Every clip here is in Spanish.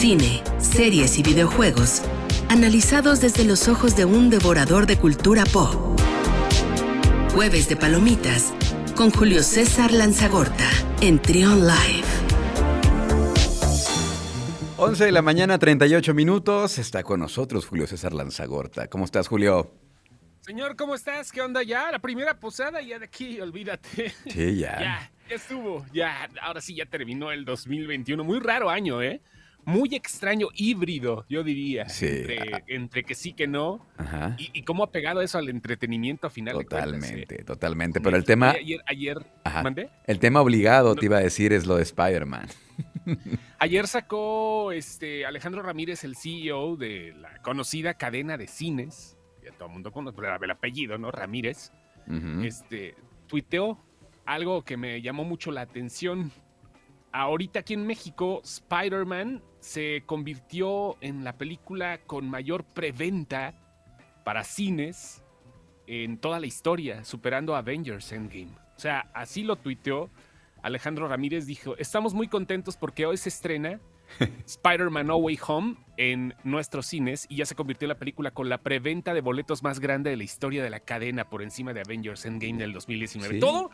Cine, series y videojuegos, analizados desde los ojos de un devorador de cultura pop. Jueves de Palomitas, con Julio César Lanzagorta, en Trion Live. 11 de la mañana, 38 minutos. Está con nosotros Julio César Lanzagorta. ¿Cómo estás, Julio? Señor, ¿cómo estás? ¿Qué onda ya? La primera posada ya de aquí, olvídate. Sí, ya. ya, ya estuvo. Ya, ahora sí ya terminó el 2021. Muy raro año, ¿eh? Muy extraño, híbrido, yo diría. Sí. Entre, entre que sí, que no. Ajá. Y, y cómo ha pegado eso al entretenimiento a final de Totalmente, cuentas. ¿eh? totalmente. Pero el tema, Ayer, ayer, Ajá. ¿mandé? el tema obligado, te iba a decir, es lo de Spider-Man. Ayer sacó este Alejandro Ramírez, el CEO de la conocida cadena de cines. Ya todo el mundo conoce el apellido, ¿no? Ramírez. Este, tuiteó algo que me llamó mucho la atención. Ahorita aquí en México, Spider-Man se convirtió en la película con mayor preventa para cines en toda la historia, superando a Avengers Endgame. O sea, así lo tuiteó. Alejandro Ramírez dijo, estamos muy contentos porque hoy se estrena Spider-Man No Way Home en nuestros cines y ya se convirtió en la película con la preventa de boletos más grande de la historia de la cadena por encima de Avengers Endgame del 2019. Sí. Todo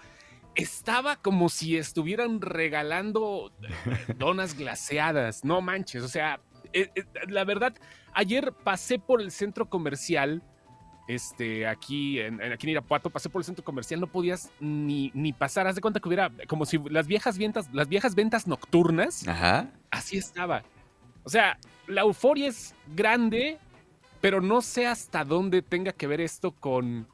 estaba como si estuvieran regalando eh, donas glaseadas, no manches, o sea, eh, eh, la verdad, ayer pasé por el centro comercial este, aquí en, en- aquí en Irapuato, pasé por el centro comercial, no podías ni, ni pasar. Haz de cuenta que hubiera como si las viejas ventas, las viejas ventas nocturnas, Ajá. así estaba. O sea, la euforia es grande, pero no sé hasta dónde tenga que ver esto con.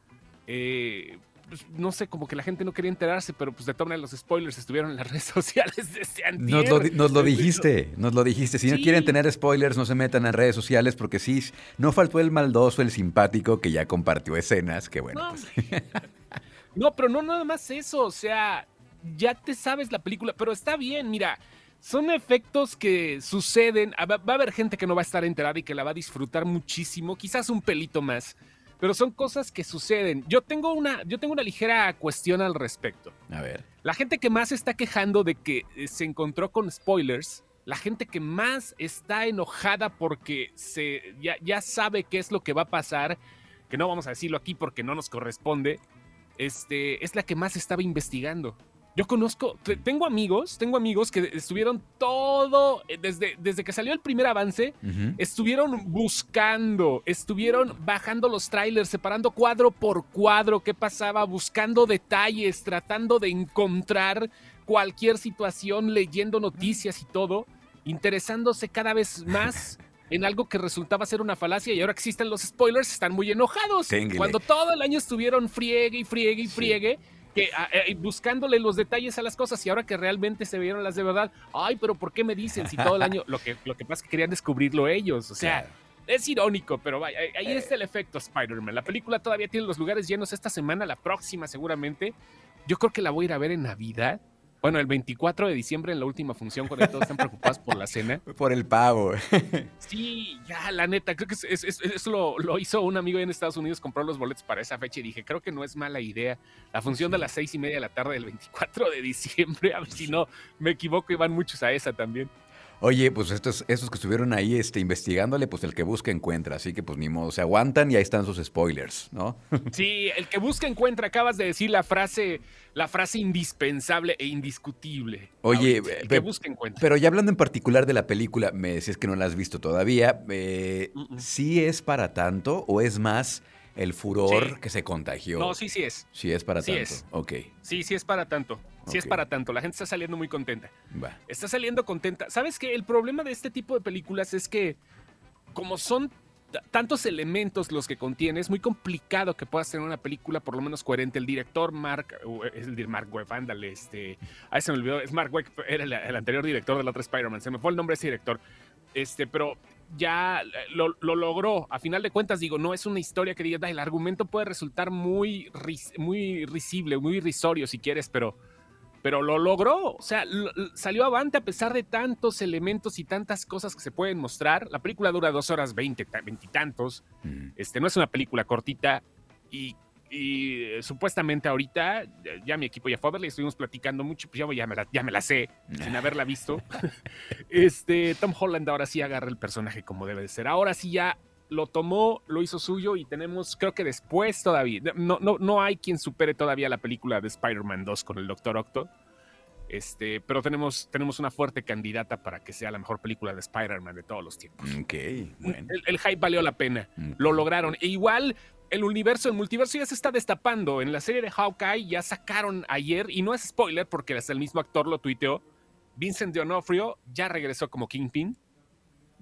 eh, pues, no sé, como que la gente no quería enterarse, pero pues de todas maneras los spoilers estuvieron en las redes sociales desde. Nos nos lo dijiste, nos lo dijiste. Si no quieren tener spoilers, no se metan en redes sociales porque sí, no faltó el maldoso, el simpático que ya compartió escenas, que bueno, No, pues, No, pero no nada más eso, o sea, ya te sabes la película, pero está bien, mira, son efectos que suceden, ah, va a haber gente que no va a estar enterada y que la va a disfrutar muchísimo, quizás un pelito más, pero son cosas que suceden. Yo tengo una, yo tengo una ligera cuestión al respecto. a ver. La gente que más está quejando de que eh, se encontró con spoilers, la gente que más está enojada porque se, ya, ya sabe qué es lo que va a pasar, que no vamos a decirlo aquí porque no nos corresponde, este, es la que más estaba investigando. Yo conozco, te- tengo amigos, tengo amigos que estuvieron todo, eh, desde, desde que salió el primer avance, estuvieron buscando, estuvieron bajando los trailers, separando cuadro por cuadro qué pasaba, buscando detalles, tratando de encontrar cualquier situación, leyendo noticias y todo, interesándose cada vez más en algo que resultaba ser una falacia y ahora que existen los spoilers están muy enojados. Cuando todo el año estuvieron friegue y friegue y Sí. Que, a- eh, buscándole los detalles a las cosas y ahora que realmente se vieron las de verdad, ay, pero ¿por qué me dicen si todo el año lo que, lo que pasa es que querían descubrirlo ellos? O sea, Claro. es irónico, pero vaya, ahí- ahí está el efecto Spider-Man. La película todavía tiene los lugares llenos esta semana, la próxima seguramente. Yo creo que la voy a ir a ver en Navidad. Bueno, el 24 de diciembre en la última función, cuando todos están preocupados por la cena. Por el pavo. Sí, ya, la neta, creo que es- es- es- eso lo, lo hizo un amigo en Estados Unidos, compró los boletos para esa fecha y dije, creo que no es mala idea. La función de las seis y media de la tarde del 24 de diciembre, a ver si no me equivoco y van muchos a esa también. Oye, pues estos, estos que estuvieron ahí este, investigándole, pues el que busca encuentra. Así que pues ni modo, se aguantan y ahí están sus spoilers, ¿no? Sí, el que busca encuentra. Acabas de decir la frase, la frase indispensable e indiscutible. Oye, Ahorita, el que busca encuentra. Pero ya hablando en particular de la película, me decías que no la has visto todavía. eh, Mm, mm. ¿Sí es para tanto o es más el furor Sí. que se contagió? No, sí, sí es. Sí es para Sí tanto. es. Ok, Sí, sí es para tanto. Sí es para tanto. La gente está saliendo muy contenta. va. Está saliendo contenta. ¿Sabes qué? El problema de este tipo de películas es que, como son tantos elementos los que contiene, es muy complicado que puedas tener una película por lo menos coherente. El director Mark, es el de Mark Webb, ándale, este. Ahí se me olvidó, es Mark Webb, era el, el anterior director del otro Spider-Man. Se me fue el nombre de ese director. Este, pero ya lo, lo logró. A final de cuentas, digo, no es una historia que digas, "Ay, el argumento puede resultar muy, ris- muy risible, muy irrisorio si quieres, pero pero lo logró. O sea, l- l- salió avante a pesar de tantos elementos y tantas cosas que se pueden mostrar. La película dura dos horas veinte, ta- veintitantos. Mm. Este, no es una película cortita y y eh, supuestamente ahorita, ya, mi equipo ya fue a verla y estuvimos platicando mucho, pues ya, me, la, ya me la sé, sin haberla visto. este, Tom Holland ahora sí agarra el personaje como debe de ser. Ahora sí ya lo tomó, lo hizo suyo y tenemos, creo que después todavía, no, no, no hay quien supere todavía la película de Spider-Man 2 con el Doctor Octo. Este, pero tenemos, tenemos una fuerte candidata para que sea la mejor película de Spider-Man de todos los tiempos. Ok, bueno. El, hype valió la pena. Lo lograron. E igual el universo, el multiverso ya se está destapando. En la serie de Hawkeye ya sacaron ayer, y no es spoiler porque hasta el mismo actor lo tuiteó, Vincent D'Onofrio ya regresó como Kingpin.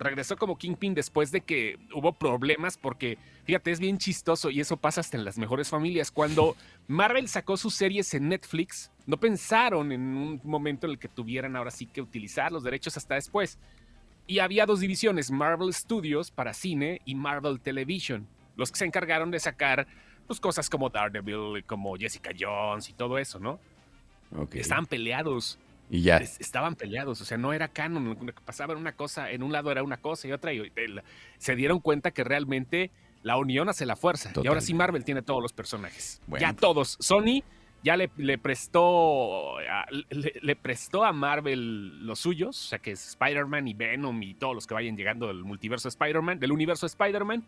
Regresó como Kingpin después de que hubo problemas porque, fíjate, es bien chistoso y eso pasa hasta en las mejores familias. Cuando Marvel sacó sus series en Netflix, no pensaron en un momento en el que tuvieran ahora sí que utilizar los derechos hasta después. Y había dos divisiones, Marvel Studios para cine y Marvel Television los que se encargaron de sacar pues, cosas como Daredevil, como Jessica Jones y todo eso, ¿no? Estaban peleados. Y ya. estaban peleados, o sea, no era canon, pasaban una cosa, en un lado era una cosa y otra, y se dieron cuenta que realmente la unión hace la fuerza. Y ahora sí Marvel tiene todos los personajes. Ya todos. Sony ya le, prestó le, prestó a Marvel los suyos, o sea que es Spider-Man y Venom y todos los que vayan llegando del multiverso Spider-Man, del universo Spider-Man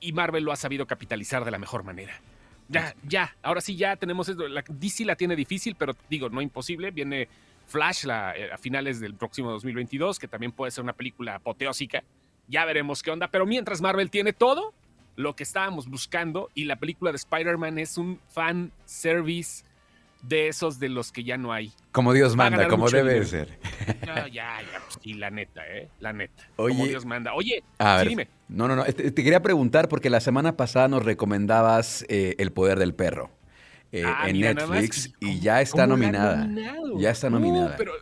y Marvel lo ha sabido capitalizar de la mejor manera. Ya, ya, ahora sí ya tenemos esto. La, DC la tiene difícil, pero digo, no imposible. Viene Flash eh, a finales del próximo 2022, que también puede ser una película apoteósica. Ya veremos qué onda, pero mientras Marvel tiene todo lo que estábamos buscando y la película de Spider-Man es un fan service de esos de los que ya no hay. Como Dios manda, como debe ser. Ya, ya, ya, pues sí, la neta, ¿eh? La neta. como Dios manda. Oye, sí, dime. No, no, no. Te, quería preguntar porque la semana pasada nos recomendabas eh, El Poder del Perro eh, ah, en Netflix y ya está nominada. Ya está nominada. pero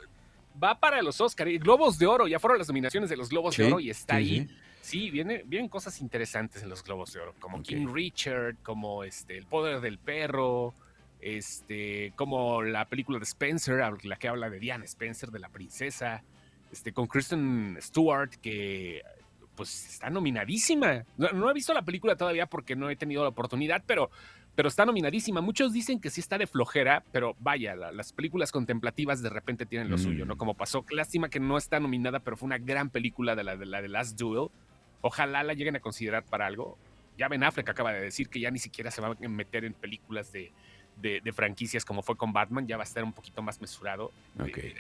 va para los Oscars. Globos de Oro, ya fueron las nominaciones de los Globos de Oro y está ahí. Sí, viene, vienen cosas interesantes en los Globos de Oro, como King Richard, como este, El Poder del Perro este, como la película de Spencer, la que habla de Diana Spencer, de la princesa, este, con Kristen Stewart, que pues está nominadísima. No, he visto la película todavía porque no he tenido la oportunidad, pero, pero está nominadísima. Muchos dicen que sí está de flojera, pero vaya, las películas contemplativas de repente tienen lo suyo, ¿no? Mm. Como pasó, lástima que no está nominada, pero fue una gran película de la de, la de Last Duel. Ojalá la lleguen a considerar para algo. Ya Ben Affleck acaba de decir que ya ni siquiera se va a meter en películas de, de, franquicias como fue con Batman, ya va a estar un poquito más mesurado.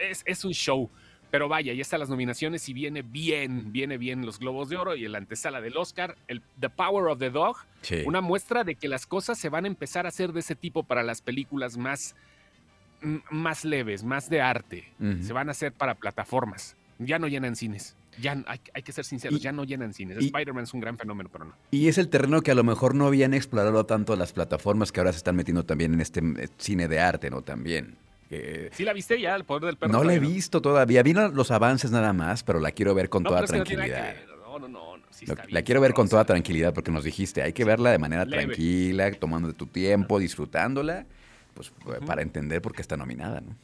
Es, es, un show. Pero vaya, ya están las nominaciones y viene bien, viene bien los Globos de Oro y el antesala del Oscar, el The Power of the Dog, una muestra de que las cosas se van a empezar a hacer de ese tipo para las películas más, más leves, más de arte. Se van a hacer para plataformas. Ya no llenan cines ya hay, que ser sinceros, ya no llenan cines. Spider-Man es un gran fenómeno, pero no. Y es el terreno que a lo mejor no habían explorado tanto las plataformas que ahora se están metiendo también en este eh, cine de arte, ¿no? También. ¿Sí la viste ya, El Poder del Perro? No la he visto todavía. Vi los avances nada más, pero la quiero ver con toda tranquilidad. No, no, no. la quiero ver con toda tranquilidad porque nos dijiste, hay que verla de manera tranquila, tomando tu tiempo, disfrutándola pues para entender por qué está nominada, ¿no?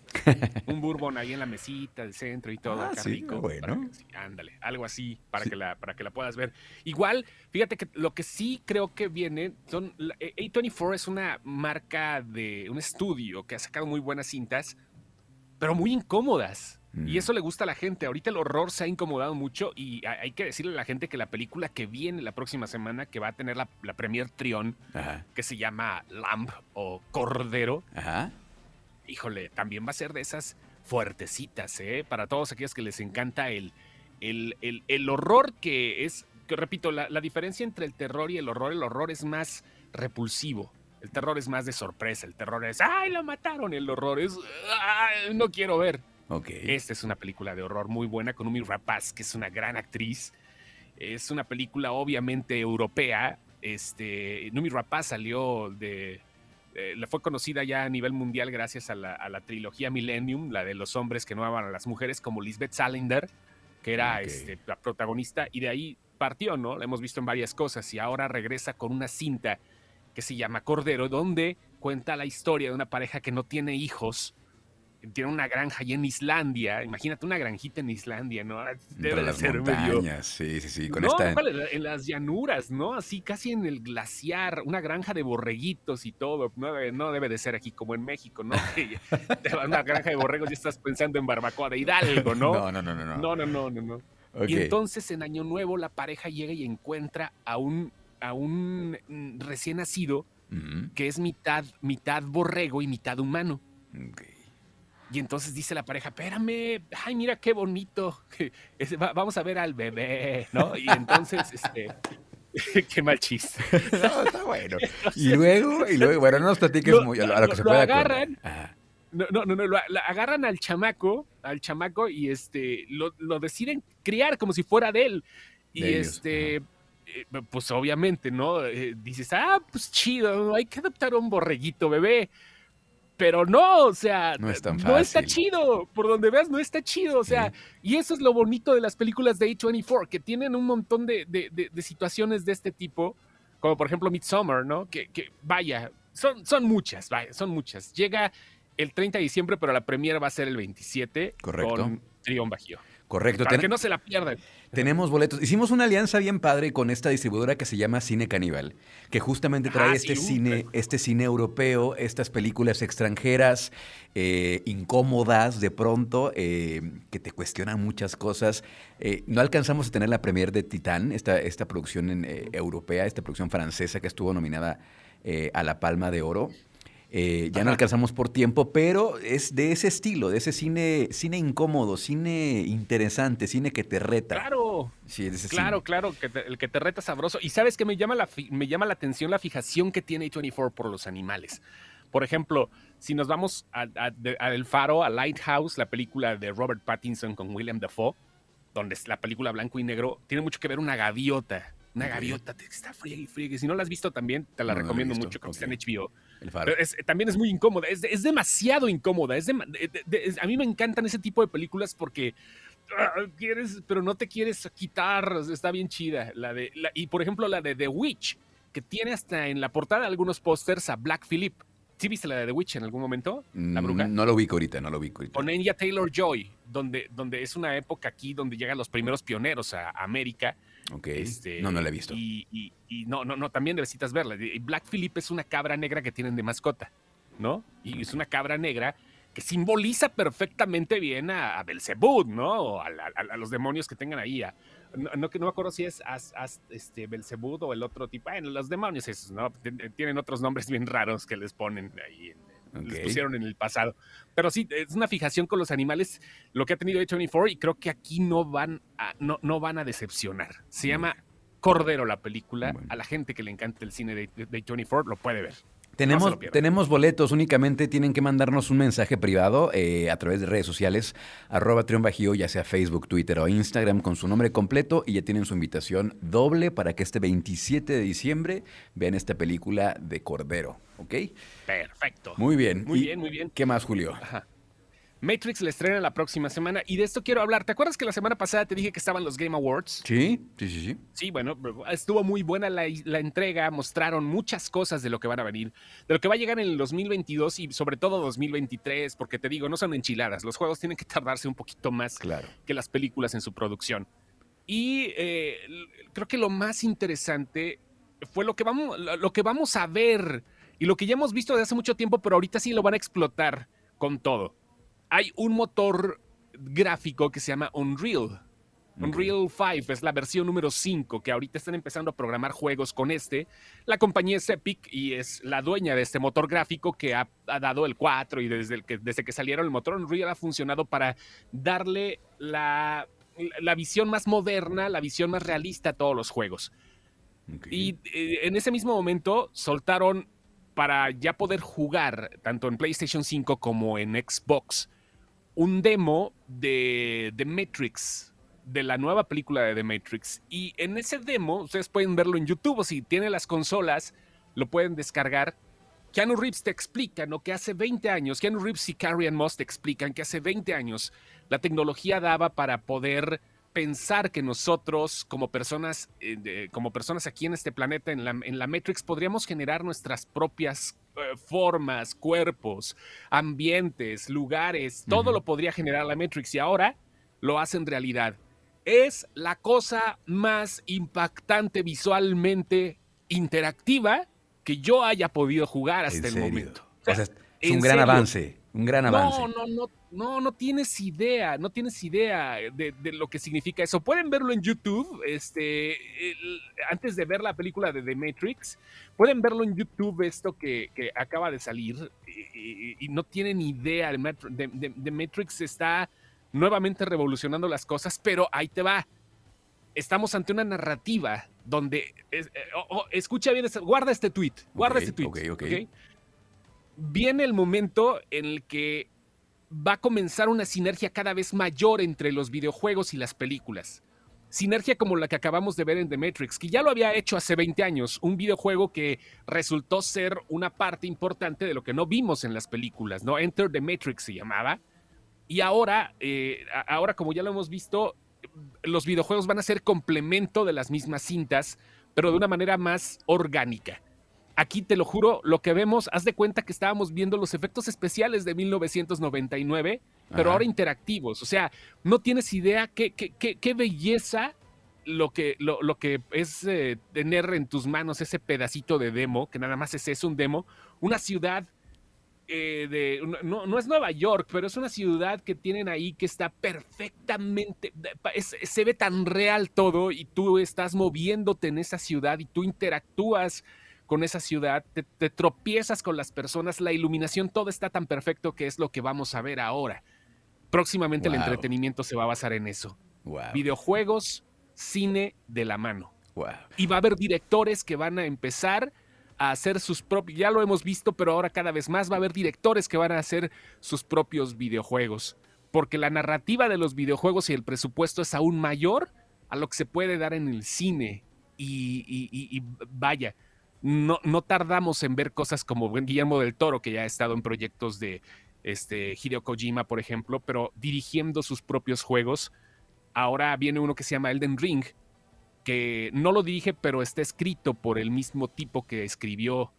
Un bourbon ahí en la mesita, el centro y todo, ah, sí, Bueno. ándale, algo así para que la para que la puedas ver. Igual, fíjate que lo que sí creo que viene son A24 es una marca de un estudio que ha sacado muy buenas cintas, pero muy incómodas. Y eso le gusta a la gente. Ahorita el horror se ha incomodado mucho y hay que decirle a la gente que la película que viene la próxima semana, que va a tener la, la premier Trión, que se llama Lamb o Cordero, híjole, también va a ser de esas fuertecitas, ¿eh? Para todos aquellos que les encanta el, el, el, horror que es, que repito, la, la diferencia entre el terror y el horror, el horror es más repulsivo. El terror es más de sorpresa, el terror es, ¡ay, lo mataron! El horror es, ¡ay, no quiero ver! Esta es una película de horror muy buena con Umi Rapaz, que es una gran actriz. Es una película obviamente europea. Este, Numi Rapaz salió de... Eh, le fue conocida ya a nivel mundial gracias a la, trilogía Millennium, la de los hombres que no aman a las mujeres, como Lisbeth Salander, que era este, la protagonista, y de ahí partió, ¿no? La hemos visto en varias cosas y ahora regresa con una cinta que se llama Cordero, donde cuenta la historia de una pareja que no tiene hijos tiene una granja allá en Islandia. Imagínate una granjita en Islandia, ¿no? Debe de ser montañas, sí, sí, sí. Con no, esta... en las llanuras, ¿no? Así casi en el glaciar, una granja de borreguitos y todo. No no debe de ser aquí como en México, ¿no? te va a una granja de borregos y estás pensando en barbacoa de Hidalgo, ¿no? No, no, no, no. No, no, no, no. no. Y entonces en Año Nuevo la pareja llega y encuentra a un, a un recién nacido que es mitad, mitad borrego y mitad humano. Y entonces dice la pareja, espérame, ay, mira qué bonito, vamos a ver al bebé, ¿no? Y entonces, este, qué mal chiste. No, está bueno. y luego, y luego, bueno, no nos platiques muy a lo, que se puede agarran, no, no, no, lo, agarran al chamaco, al chamaco y este, lo, lo deciden criar como si fuera de él. Y este, eh, pues obviamente, ¿no? Eh, dices, ah, pues chido, hay que adoptar un borreguito bebé pero no, o sea, no, está chido, por donde veas no está chido, o sea, y eso es lo bonito de las películas de A24, que tienen un montón de, situaciones de este tipo, como por ejemplo Midsommar, ¿no? Que, vaya, son, son muchas, vaya, son muchas. Llega el 30 de diciembre, pero la premiere va a ser el 27 Correcto. con Trión Bajío. Correcto. Para que no se la pierdan. Tenemos boletos. Hicimos una alianza bien padre con esta distribuidora que se llama Cine Caníbal, que justamente trae ah, este cine, este cine europeo, estas películas extranjeras, eh, incómodas de pronto, eh, que te cuestionan muchas cosas. Eh, no alcanzamos a tener la premier de Titán, esta, esta producción europea, esta producción francesa que estuvo nominada a la Palma de Oro. Eh, ya no alcanzamos por tiempo, pero es de ese estilo, de ese cine, cine incómodo, cine interesante, cine que te reta. Claro. Sí, claro, claro, que el que te reta sabroso. Y sabes que me llama, la, me llama la atención la fijación que tiene A24 por los animales. Por ejemplo, si nos vamos al Faro, a Lighthouse, la película de Robert Pattinson con William Dafoe, donde es la película blanco y negro, tiene mucho que ver una gaviota. Una gaviota que está fría y fría. Si no la has visto también, te la recomiendo mucho, que está en HBO también es muy incómoda, es, demasiado incómoda. Es a mí me encantan ese tipo de películas porque ah, quieres, pero no te quieres quitar. Está bien chida. La de, y por ejemplo, la de The Witch, que tiene hasta en la portada algunos pósters a Black Phillip. ¿Sí viste la de The Witch en algún momento? La mm, bruja. No lo ubico ahorita, no lo ubico ahorita. Con Enya Taylor Joy, donde, donde es una época aquí donde llegan los primeros pioneros a América Ok. Este, no, no la he visto. Y, no, no, no, también necesitas verla. Black Phillip es una cabra negra que tienen de mascota, ¿no? Y es una cabra negra que simboliza perfectamente bien a, a Belzebud, ¿no? A, a, los demonios que tengan ahí. no, no, no, me acuerdo si es este, Belzebud o el otro tipo. Bueno, los demonios esos, ¿no? Tienen otros nombres bien raros que les ponen ahí en, les pusieron en el pasado. Pero sí, es una fijación con los animales lo que ha tenido A24 y creo que aquí no van a, no, no van a decepcionar. Se llama Cordero la película. A la gente que le encanta el cine de, de, 24 lo puede ver. Tenemos, tenemos boletos, únicamente tienen que mandarnos un mensaje privado eh, a través de redes sociales, arroba Bajío, ya sea Facebook, Twitter o Instagram, con su nombre completo y ya tienen su invitación doble para que este 27 de diciembre vean esta película de Cordero, ¿ok? Perfecto. Muy bien. Muy bien, muy bien. ¿Qué más, Julio? Ajá. Matrix le estrena la próxima semana y de esto quiero hablar. ¿Te acuerdas que la semana pasada te dije que estaban los Game Awards? Sí, sí, sí, sí. Sí, bueno, estuvo muy buena la, entrega, mostraron muchas cosas de lo que van a venir, de lo que va a llegar en el 2022 y sobre todo 2023, porque te digo, no son enchiladas, los juegos tienen que tardarse un poquito más que las películas en su producción. Y eh, creo que lo más interesante fue lo que, vamos, lo que vamos a ver y lo que ya hemos visto desde hace mucho tiempo, pero ahorita sí lo van a explotar con todo hay un motor gráfico que se llama Unreal. Unreal 5 es la versión número 5 que ahorita están empezando a programar juegos con este. La compañía es Epic y es la dueña de este motor gráfico que ha, dado el 4 y desde, que, desde que salieron el motor Unreal ha funcionado para darle la, visión más moderna, la visión más realista a todos los juegos. Y eh, en ese mismo momento soltaron para ya poder jugar tanto en PlayStation 5 como en Xbox un demo de The Matrix, de la nueva película de The Matrix. Y en ese demo, ustedes pueden verlo en YouTube o si tienen las consolas, lo pueden descargar. Keanu Reeves te explica, ¿no? Que hace 20 años, Keanu Reeves y Carrie Moss te explican que hace 20 años la tecnología daba para poder pensar que nosotros, como personas, eh, como personas aquí en este planeta, en la, en la Matrix, podríamos generar nuestras propias formas, cuerpos, ambientes, lugares, todo lo podría generar la Matrix y ahora lo hacen realidad. Es la cosa más impactante visualmente interactiva que yo haya podido jugar hasta el momento. es un gran avance, un gran avance. No, no, no, no, no tienes idea, no tienes idea de, lo que significa eso. Pueden verlo en YouTube, este, antes de ver la película de The Matrix, pueden verlo en YouTube esto que, acaba de salir y, no tienen idea. The Matrix está nuevamente revolucionando las cosas, pero ahí te va. Estamos ante una narrativa donde, eh, escucha bien, guarda este tweet, guarda este tweet. Okay, okay. Viene el momento en el que va a comenzar una sinergia cada vez mayor entre los videojuegos y las películas. Sinergia como la que acabamos de ver en The Matrix, que ya lo había hecho hace 20 años, un videojuego que resultó ser una parte importante de lo que no vimos en las películas, ¿no? Enter the Matrix se llamaba. Y ahora, eh, ahora como ya lo hemos visto, los videojuegos van a ser complemento de las mismas cintas, pero de una manera más orgánica. Aquí te lo juro, lo que vemos, haz de cuenta que estábamos viendo los efectos especiales de 1999, pero ahora interactivos. O sea, no tienes idea qué, qué, belleza lo que, lo, que es eh, tener en tus manos ese pedacito de demo, que nada más es eso, un demo, una ciudad eh, de, no, no, es Nueva York, pero es una ciudad que tienen ahí que está perfectamente, se ve tan real todo y tú estás moviéndote en esa ciudad y tú interactúas con esa ciudad, te, tropiezas con las personas, la iluminación, todo está tan perfecto que es lo que vamos a ver ahora. Próximamente el entretenimiento se va a basar en eso. Videojuegos, cine de la mano. Y va a haber directores que van a empezar a hacer sus propios, ya lo hemos visto, pero ahora cada vez más va a haber directores que van a hacer sus propios videojuegos. Porque la narrativa de los videojuegos y el presupuesto es aún mayor a lo que se puede dar en el cine. y vaya, no, no tardamos en ver cosas como Guillermo del Toro, que ya ha estado en proyectos de este, Hideo Kojima, por ejemplo, pero dirigiendo sus propios juegos. Ahora viene uno que se llama Elden Ring, que no lo dirige, pero está escrito por el mismo tipo que escribió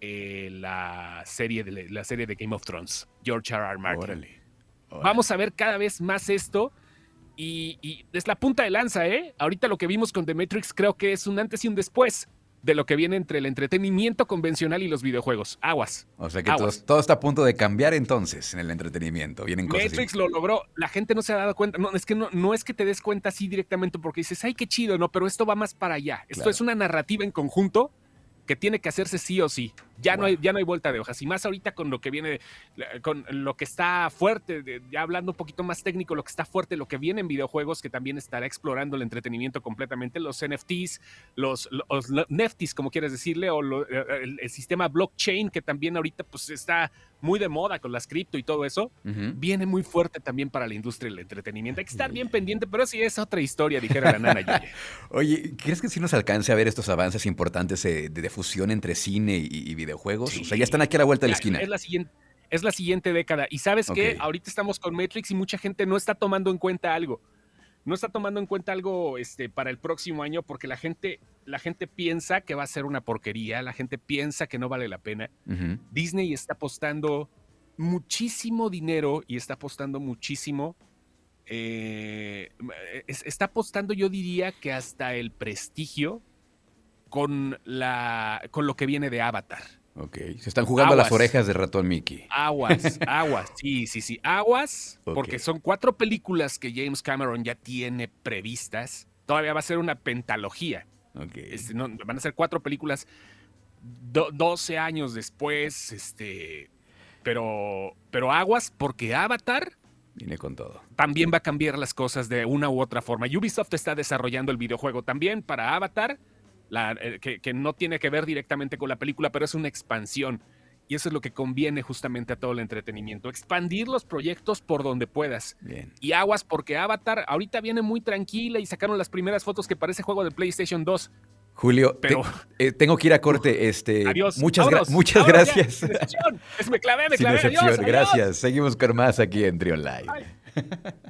eh, la, serie de, la serie de Game of Thrones, George R. R. Martin. Vamos a ver cada vez más esto. Y, y, es la punta de lanza, ¿eh? Ahorita lo que vimos con The Matrix creo que es un antes y un después de lo que viene entre el entretenimiento convencional y los videojuegos. Aguas. O sea que todo, está a punto de cambiar entonces en el entretenimiento. Vienen cosas Matrix lo logró. La gente no se ha dado cuenta. No, es que no, no es que te des cuenta así directamente porque dices, ay, qué chido, no, pero esto va más para allá. Esto es una narrativa en conjunto que tiene que hacerse sí o sí. Ya, no hay, ya no hay vuelta de hojas. Y más ahorita con lo que viene, con lo que está fuerte, ya hablando un poquito más técnico, lo que está fuerte, lo que viene en videojuegos, que también estará explorando el entretenimiento completamente, los NFTs, los, los NFTs, como quieres decirle, o el, el, sistema blockchain, que también ahorita pues está muy de moda con las cripto y todo eso, viene muy fuerte también para la industria del entretenimiento. Hay que estar bien pendiente, pero sí es otra historia, dijera la nana. Oye, ¿crees que sí nos alcance a ver estos avances importantes de, de fusión entre cine y, videojuegos? O sea, ya están aquí a la vuelta de la esquina. Es la siguiente. Es la siguiente década. Y sabes que ahorita estamos con Matrix y mucha gente no está tomando en cuenta algo no está tomando en cuenta algo este, para el próximo año porque la gente, la gente piensa que va a ser una porquería, la gente piensa que no vale la pena. Disney está apostando muchísimo dinero y está apostando muchísimo. Eh, está apostando, yo diría que hasta el prestigio con, la, con lo que viene de Avatar. Ok, se están jugando las orejas de ratón Mickey. Aguas, aguas, sí, sí, sí, aguas, porque son cuatro películas que James Cameron ya tiene previstas. Todavía va a ser una pentalogía. Okay. Este, van a ser cuatro películas 12 años después, este, pero, pero aguas porque Avatar Viene con todo. También va a cambiar las cosas de una u otra forma. Ubisoft está desarrollando el videojuego también para Avatar eh, que, no tiene que ver directamente con la película, pero es una expansión. Y eso es lo que conviene justamente a todo el entretenimiento. Expandir los proyectos por donde puedas. Y aguas porque Avatar ahorita viene muy tranquila y sacaron las primeras fotos que parece juego de PlayStation 2. Julio, pero, eh, tengo que ir a corte. Este, adiós. Muchas, muchas gracias. me clavé, me clavé. Gracias. Seguimos con más aquí en Trion Live.